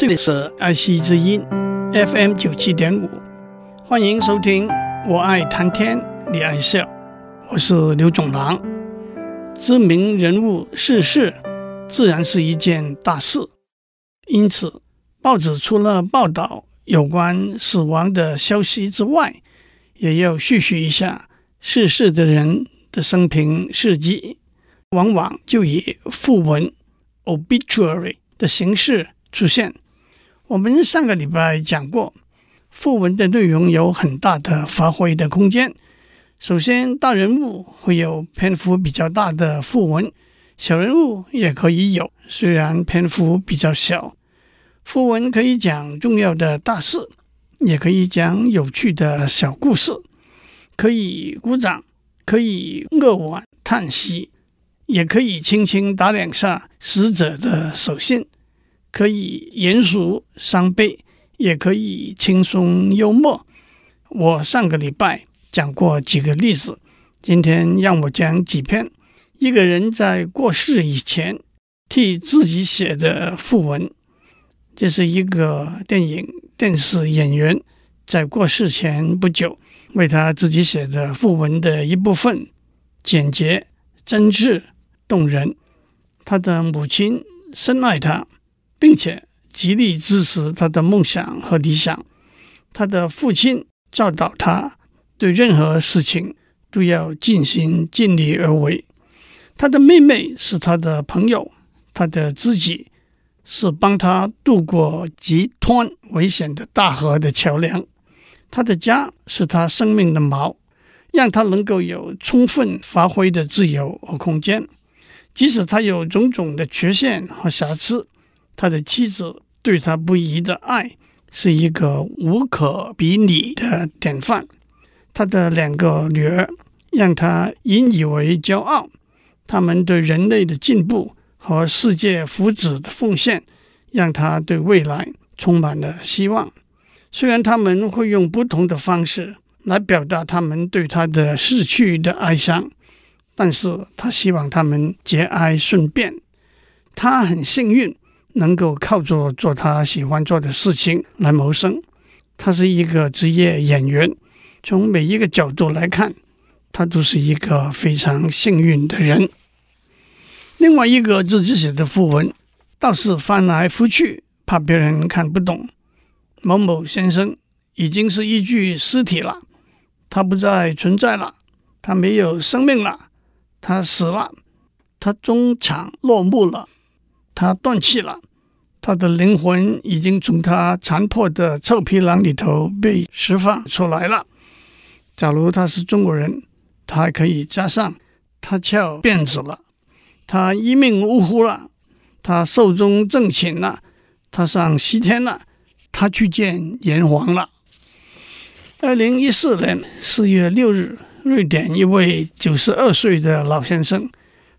这里是爱惜之音 FM 九七点五，欢迎收听。我爱谈天，你爱笑，我是刘总郎。知名人物逝世，自然是一件大事，因此报纸除了报道有关死亡的消息之外，也要叙述一下逝世的人的生平事迹，往往就以訃闻 （obituary） 的形式出现。我们上个礼拜讲过，訃闻的内容有很大的发挥的空间。首先，大人物会有篇幅比较大的訃闻，小人物也可以有，虽然篇幅比较小。訃闻可以讲重要的大事，也可以讲有趣的小故事，可以鼓掌，可以扼腕叹息，也可以轻轻打两下死者的手心。可以严肃伤悲，也可以轻松幽默。我上个礼拜讲过几个例子，今天让我讲几篇一个人在过世以前替自己写的赋文。这是一个电影电视演员在过世前不久为他自己写的赋文的一部分，简洁、真挚、动人。他的母亲深爱他。并且极力支持他的梦想和理想。他的父亲教导他，对任何事情都要尽心尽力而为。他的妹妹是他的朋友，他的知己是帮他渡过极湍危险的大河的桥梁。他的家是他生命的锚，让他能够有充分发挥的自由和空间，即使他有种种的缺陷和瑕疵。他的妻子对他不移的爱是一个无可比拟的典范。他的两个女儿让他引以为骄傲。他们对人类的进步和世界福祉的奉献，让他对未来充满了希望。虽然他们会用不同的方式来表达他们对他的逝去的哀伤，但是他希望他们节哀顺变。他很幸运。能够靠着做他喜欢做的事情来谋生，他是一个职业演员。从每一个角度来看，他都是一个非常幸运的人。另外一个自己写的訃闻，倒是翻来覆去，怕别人看不懂。某某先生已经是一具尸体了，他不再存在了，他没有生命了，他死了，他终场落幕了。他断气了，他的灵魂已经从他残破的臭皮囊里头被释放出来了。假如他是中国人，他还可以加上他翘辫子了，他一命呜呼了，他寿终正寝了，他上西天了，他去见阎王了。二零一四年四月六日，瑞典一位九十二岁的老先生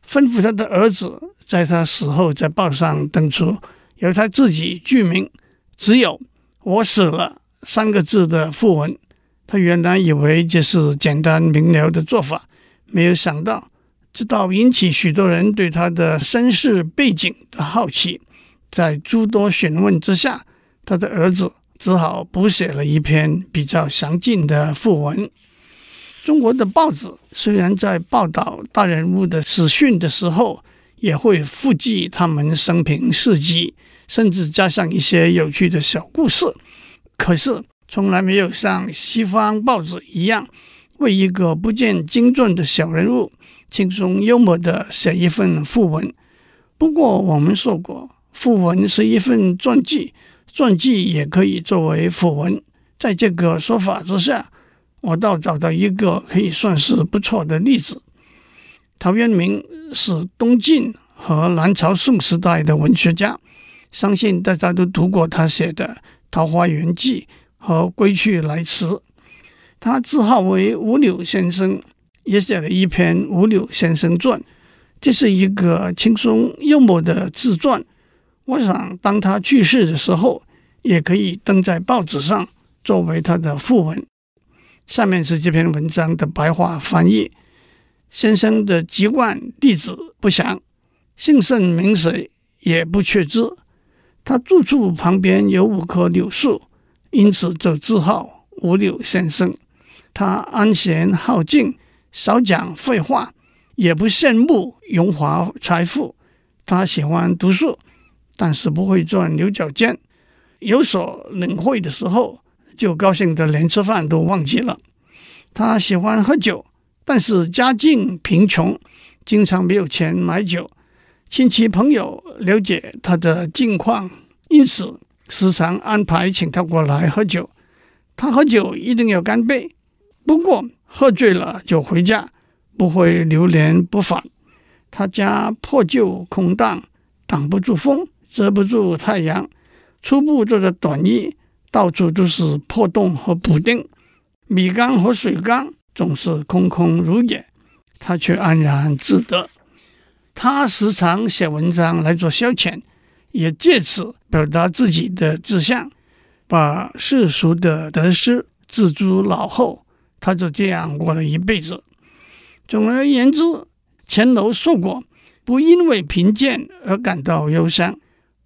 吩咐他的儿子。在他死后，在报上登出由他自己具名，只有“我死了”三个字的訃闻。他原来以为这是简单明了的做法，没有想到，直到引起许多人对他的身世背景的好奇，在诸多询问之下，他的儿子只好补写了一篇比较详尽的訃闻。中国的报纸虽然在报道大人物的死讯的时候，也会附记他们生平事迹，甚至加上一些有趣的小故事。可是，从来没有像西方报纸一样，为一个不见经传的小人物轻松幽默地写一份訃闻。不过，我们说过，訃闻是一份传记，传记也可以作为訃闻。在这个说法之下，我倒找到一个可以算是不错的例子。陶渊明是东晋和南朝宋时代的文学家，相信大家都读过他写的《桃花源记》和《归去来辞》。他自号为五柳先生，也写了一篇《五柳先生传》，这是一个轻松幽默的自传。我想，当他去世的时候，也可以登在报纸上作为他的訃闻。下面是这篇文章的白话翻译。先生的籍贯地址不详，姓甚名谁也不确知。他住处旁边有五棵柳树，因此就自号五柳先生。他安闲好静，少讲废话，也不羡慕荣华财富。他喜欢读书，但是不会钻牛角尖。有所领会的时候，就高兴得连吃饭都忘记了。他喜欢喝酒，但是家境贫穷，经常没有钱买酒。亲戚朋友了解他的近况，因此时常安排请他过来喝酒。他喝酒一定要干杯，不过喝醉了就回家，不会流连不返。他家破旧空荡，挡不住风，遮不住太阳。初步做的短衣，到处都是破洞和补丁。米缸和水缸总是空空如也，他却安然自得。他时常写文章来做消遣，也借此表达自己的志向，把世俗的得失置诸脑后。他就这样过了一辈子。总而言之，钱楼说过：“不因为贫贱而感到忧伤，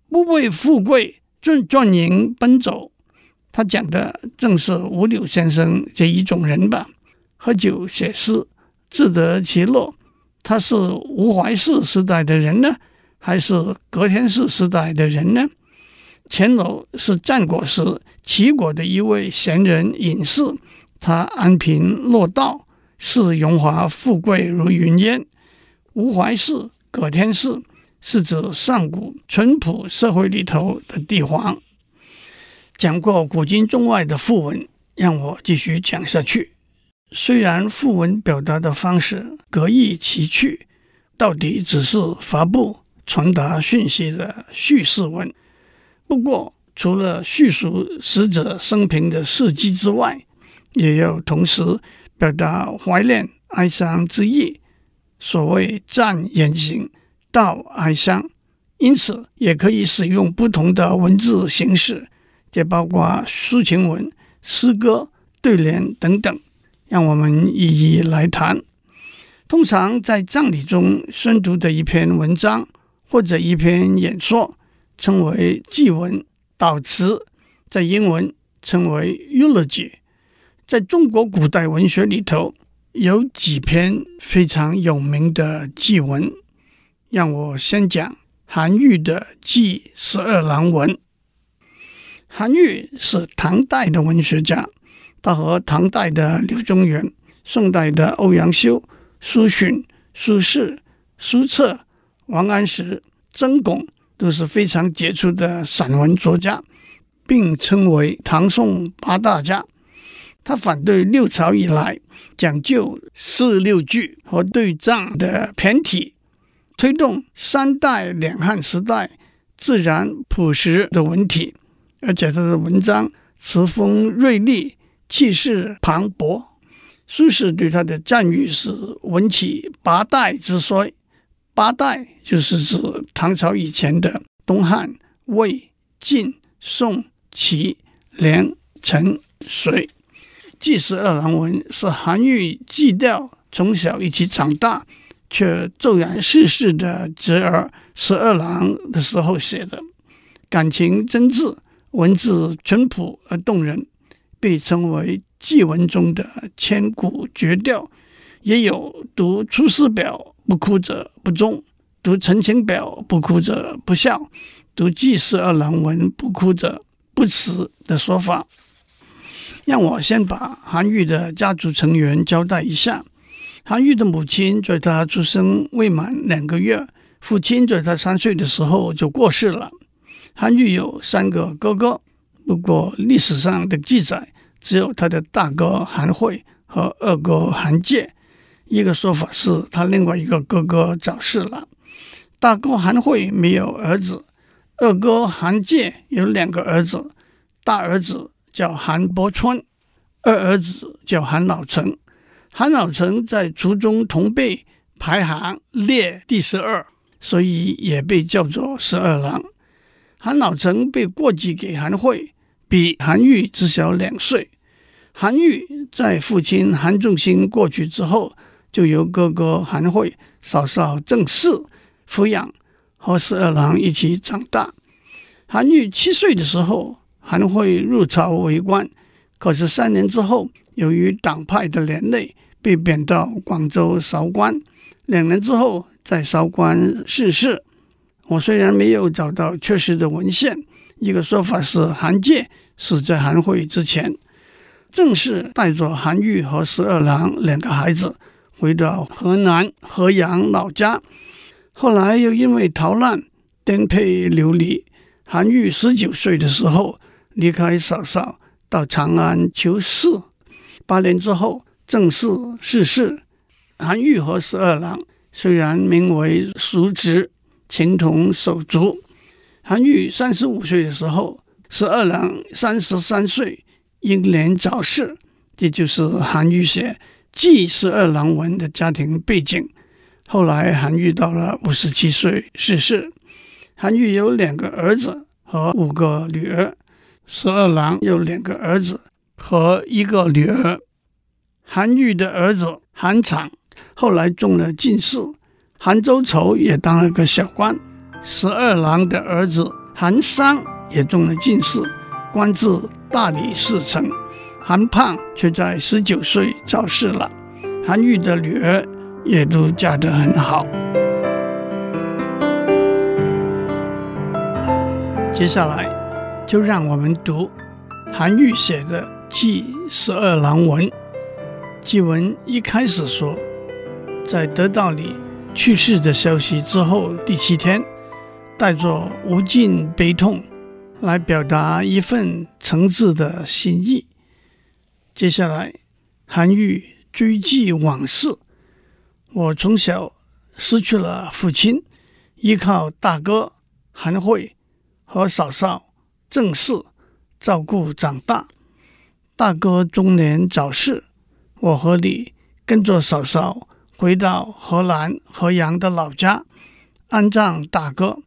不为富贵赚赚银奔走。”他讲的正是五柳先生这一种人吧？喝酒写诗，自得其乐。他是吴怀世时代的人呢，还是葛天氏时代的人呢？钱楼是战国时齐国的一位贤人隐士，他安贫乐道，视荣华富贵如云烟。吴怀世、葛天氏是指上古淳朴社会里头的帝皇。讲过古今中外的赋文，让我继续讲下去。虽然赋文表达的方式各异其趣，到底只是发布、传达讯息的叙事文。不过，除了叙述死者生平的事迹之外，也要同时表达怀念、哀伤之意。所谓赞言行，道哀伤，因此也可以使用不同的文字形式，也包括抒情文、诗歌、对联等等。让我们一一来谈。通常在葬礼中宣读的一篇文章或者一篇演说，称为祭文、悼词，在英文称为 eulogy。在中国古代文学里头，有几篇非常有名的祭文，让我先讲韩愈的《祭十二郎文》。韩愈是唐代的文学家，他和唐代的柳宗元、宋代的欧阳修、苏洵、苏轼、苏辙、王安石、曾巩都是非常杰出的散文作家，并称为唐宋八大家。他反对六朝以来讲究四六句和对仗的骈体，推动三代两汉时代自然朴实的文体，而且他的文章词锋锐利，气势磅礴。苏轼对他的赞誉是“文起八代之衰”，八代就是指唐朝以前的东汉、魏、晋、宋、齐、梁、陈、隋。祭十二郎文是韩愈祭吊从小一起长大却骤然逝世的侄儿十二郎的时候写的，感情真挚，文字淳朴而动人，被称为祭文中的千古绝调。也有读《出师表》不哭者不忠，读《陈情表》不哭者不孝，读《祭十二郎文》不哭者不慈的说法。让我先把韩愈的家族成员交代一下。韩愈的母亲在他出生未满两个月，父亲在他三岁的时候就过世了。韩愈有三个哥哥，不过历史上的记载只有他的大哥韩会和二哥韩介。一个说法是他另外一个哥哥早逝了。大哥韩会没有儿子，二哥韩介有两个儿子，大儿子。叫韩伯春，二儿子叫韩老成。韩老成在族中同辈排行列第十二，所以也被叫做十二郎。韩老成被过继给韩会，比韩愈只小两岁。韩愈在父亲韩仲兴过去之后，就由哥哥韩会、嫂嫂郑氏抚养，和十二郎一起长大。韩愈七岁的时候，韩会入朝为官，可是三年之后，由于党派的连累，被贬到广州韶关。两年之后，在韶关逝世。我虽然没有找到确实的文献，一个说法是韩介死在韩会之前。郑氏带着韩愈和十二郎两个孩子回到河南河阳老家，后来又因为逃难颠沛流离。韩愈十九岁的时候离开嫂嫂到长安求仕，八年之后郑氏逝世。韩愈和十二郎虽然名为叔侄，情同手足。韩愈三十五岁的时候，十二郎三十三岁。英年早逝，这就是韩愈写《祭十二郎文》的家庭背景。后来韩愈到了五十七岁逝世。韩愈有两个儿子和五个女儿，十二郎有两个儿子和一个女儿。韩愈的儿子韩昶后来中了进士，韩周仇也当了个小官。十二郎的儿子韩商也中了进士。官至大理寺丞，韩胖却在十九岁早逝了。韩愈的女儿也都嫁得很好。接下来就让我们读韩愈写的《祭十二郎文》。祭文一开始说，在得到你去世的消息之后第七天，带着无尽悲痛。来表达一份诚挚的心意。接下来，韩愈追记往事。我从小失去了父亲，依靠大哥韩会和嫂嫂郑氏照顾长大。大哥中年早逝，我和你跟着嫂嫂回到河南河阳的老家安葬大哥。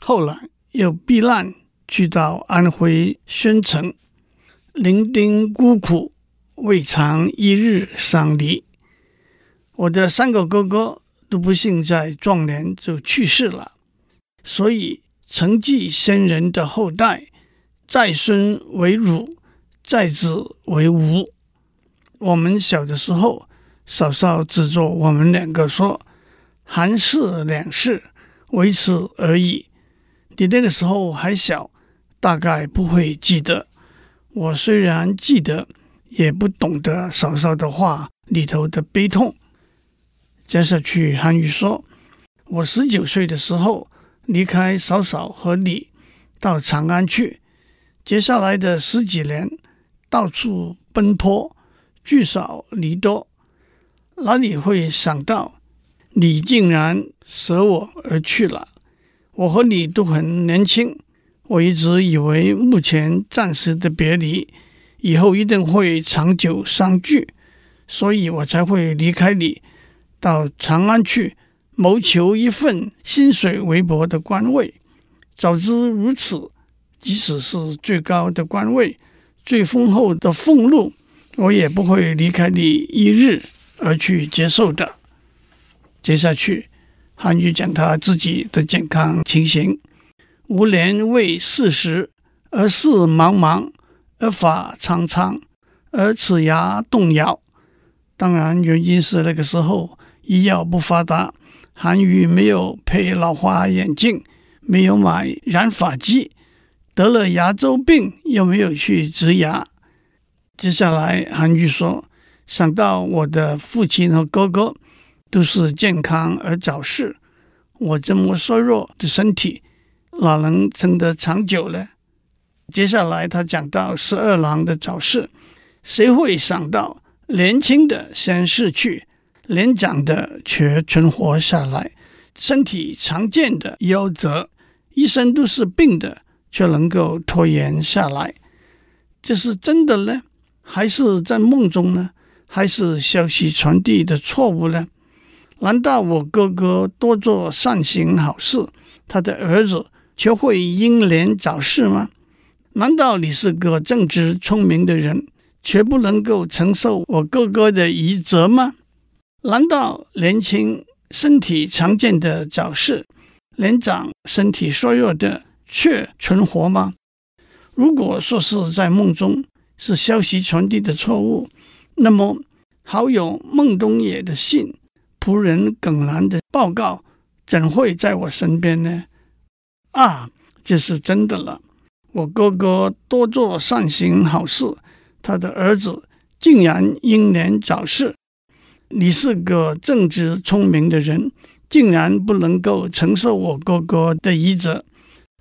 后来又避难。去到安徽宣城，伶仃孤苦，未尝一日丧离。我的三个哥哥都不幸在壮年就去世了，所以承继先人的后代，在孙为汝，在子为吾。我们小的时候，嫂嫂指着我们两个说：“韩氏两世，为此而已。”你那个时候还小。大概不会记得。我虽然记得，也不懂得嫂嫂的话里头的悲痛。接下去，韩愈说：“我十九岁的时候离开嫂嫂和你到长安去，接下来的十几年到处奔波，聚少离多，哪里会想到你竟然舍我而去了？我和你都很年轻。”我一直以为目前暂时的别离，以后一定会长久相聚，所以我才会离开你，到长安去谋求一份薪水微薄的官位。早知如此，即使是最高的官位、最丰厚的俸禄，我也不会离开你一日而去接受的。接下去，韩愈讲他自己的健康情形。无年未四十，而事茫茫，而发苍苍，而齿牙动摇。当然，原因是那个时候医药不发达，韩愈没有配老花眼镜，没有买染发剂，得了牙周病又没有去植牙。接下来，韩愈说：“想到我的父亲和哥哥都是健康而早逝，我这么衰弱的身体。”哪能撑得长久呢？接下来他讲到十二郎的早逝，谁会想到年轻的先逝去，年长的却存活下来，身体常见的夭折，一生都是病的却能够拖延下来，这是真的呢？还是在梦中呢？还是消息传递的错误呢？难道我哥哥多做善行好事，他的儿子？却会英年早逝吗？难道你是个正直聪明的人，却不能够承受我哥哥的遗责吗？难道年轻身体强健的早逝，年长身体衰弱的却存活吗？如果说是在梦中，是消息传递的错误，那么好友孟东野的信、仆人耿兰的报告，怎会在我身边呢？啊，这是真的了。我哥哥多做善行好事，他的儿子竟然英年早逝。你是个正直聪明的人，竟然不能够承受我哥哥的遗泽，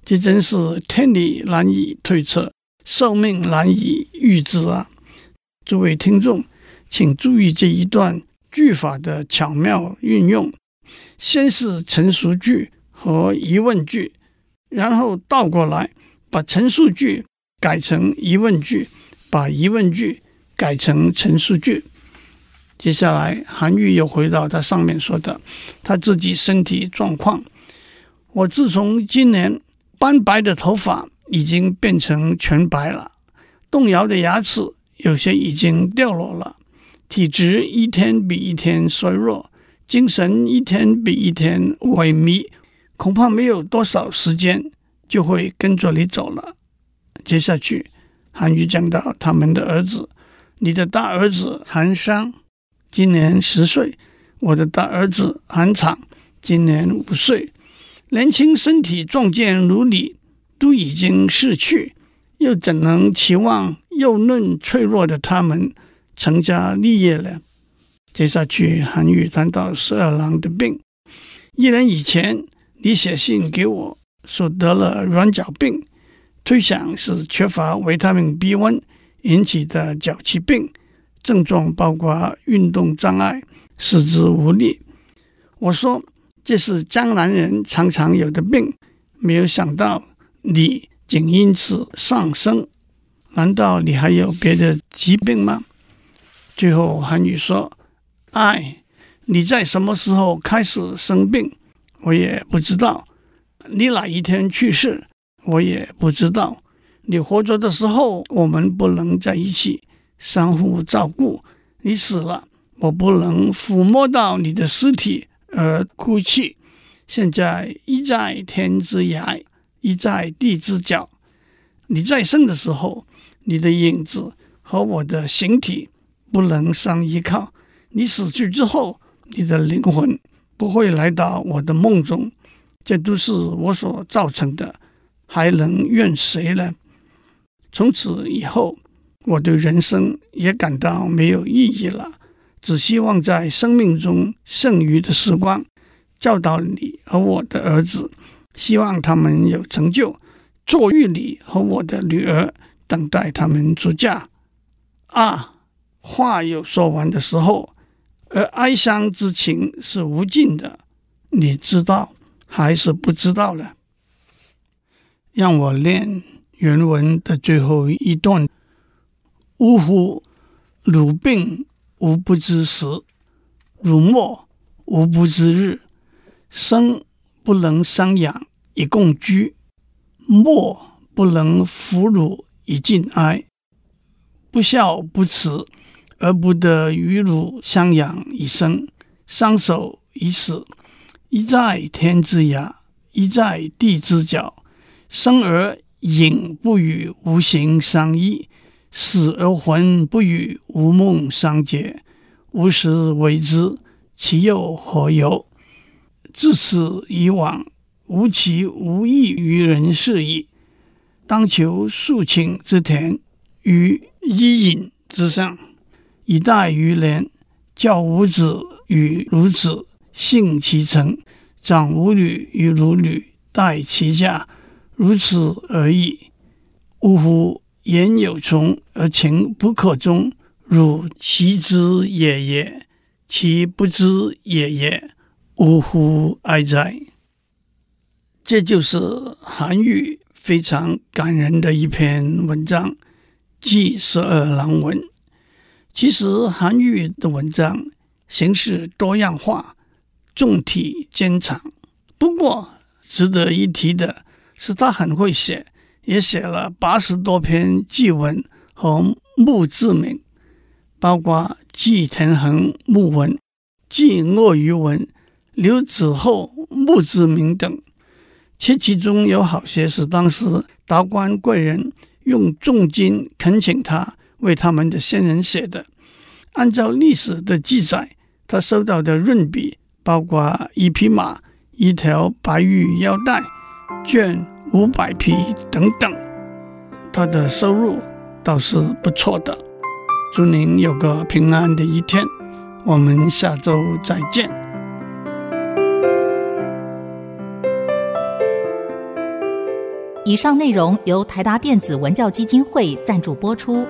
这真是天理难以推测，寿命难以预知啊！诸位听众，请注意这一段句法的巧妙运用，先是陈述句和疑问句，然后倒过来把陈述句改成疑问句，把疑问句改成陈述句。接下来，韩愈又回到他上面说的他自己身体状况。我自从今年斑白的头发已经变成全白了，动摇的牙齿有些已经掉落了，体质一天比一天衰弱，精神一天比一天萎靡，恐怕没有多少时间就会跟着你走了。接下去，韩愈讲到他们的儿子，你的大儿子韩商。今年十岁，我的大儿子韩昶今年五岁，年轻身体壮健如你，都已经逝去，又怎能期望幼嫩脆弱的他们成家立业呢？接下去，韩愈谈到十二郎的病。一年以前，你写信给我说得了软脚病，推想是缺乏维他命 B1 引起的脚气病。症状包括运动障碍、四肢无力。我说这是江南人常常有的病，没有想到你竟因此丧生。难道你还有别的疾病吗？最后韩愈说：“哎，你在什么时候开始生病，我也不知道；你哪一天去世，我也不知道。你活着的时候，我们不能在一起。”相互照顾，你死了，我不能抚摸到你的尸体而哭泣。现在一在天之涯，一在地之角。你在生的时候，你的影子和我的形体不能相依靠；你死去之后，你的灵魂不会来到我的梦中。这都是我所造成的，还能怨谁呢？从此以后。我对人生也感到没有意义了，只希望在生命中剩余的时光，教导你和我的儿子，希望他们有成就，坐育你和我的女儿，等待他们出嫁。啊，话有说完的时候，而哀伤之情是无尽的，你知道还是不知道呢？让我念原文的最后一段。呜呼！汝病无不知时，汝莫吾不知日。生不能相养以共居，没不能抚汝以尽哀。不孝不慈而不得与汝相养以生，相守以死。一在天之涯，一在地之角。生而影不与吾形相依。死而魂不与吾梦相结，吾实为之，其又何由？自此以往，无其无益于人世矣。当求肃清之田于伊尹之上，以待余年，教五子与孺子信其成，长吾女与孺女待其嫁，如此而已。呜呼！言有从而情不可终，汝其知也也，其不知也也，呜呼哀哉！这就是韩愈非常感人的一篇文章《祭十二郎文》。其实韩愈的文章形式多样化，重体兼长。不过值得一提的是，他很会写。也写了八十多篇祭文和墓志铭，包括祭田横墓文、祭鳄鱼文、刘子厚墓志铭等。且其中有好些是当时达官贵人用重金恳请他为他们的先人写的。按照历史的记载，他收到的润笔包括一匹马、一条白玉腰带、绢五百匹等等。他的收入倒是不错的。祝您有个平安的一天，我们下周再见。以上内容由台达电子文教基金会赞助播出。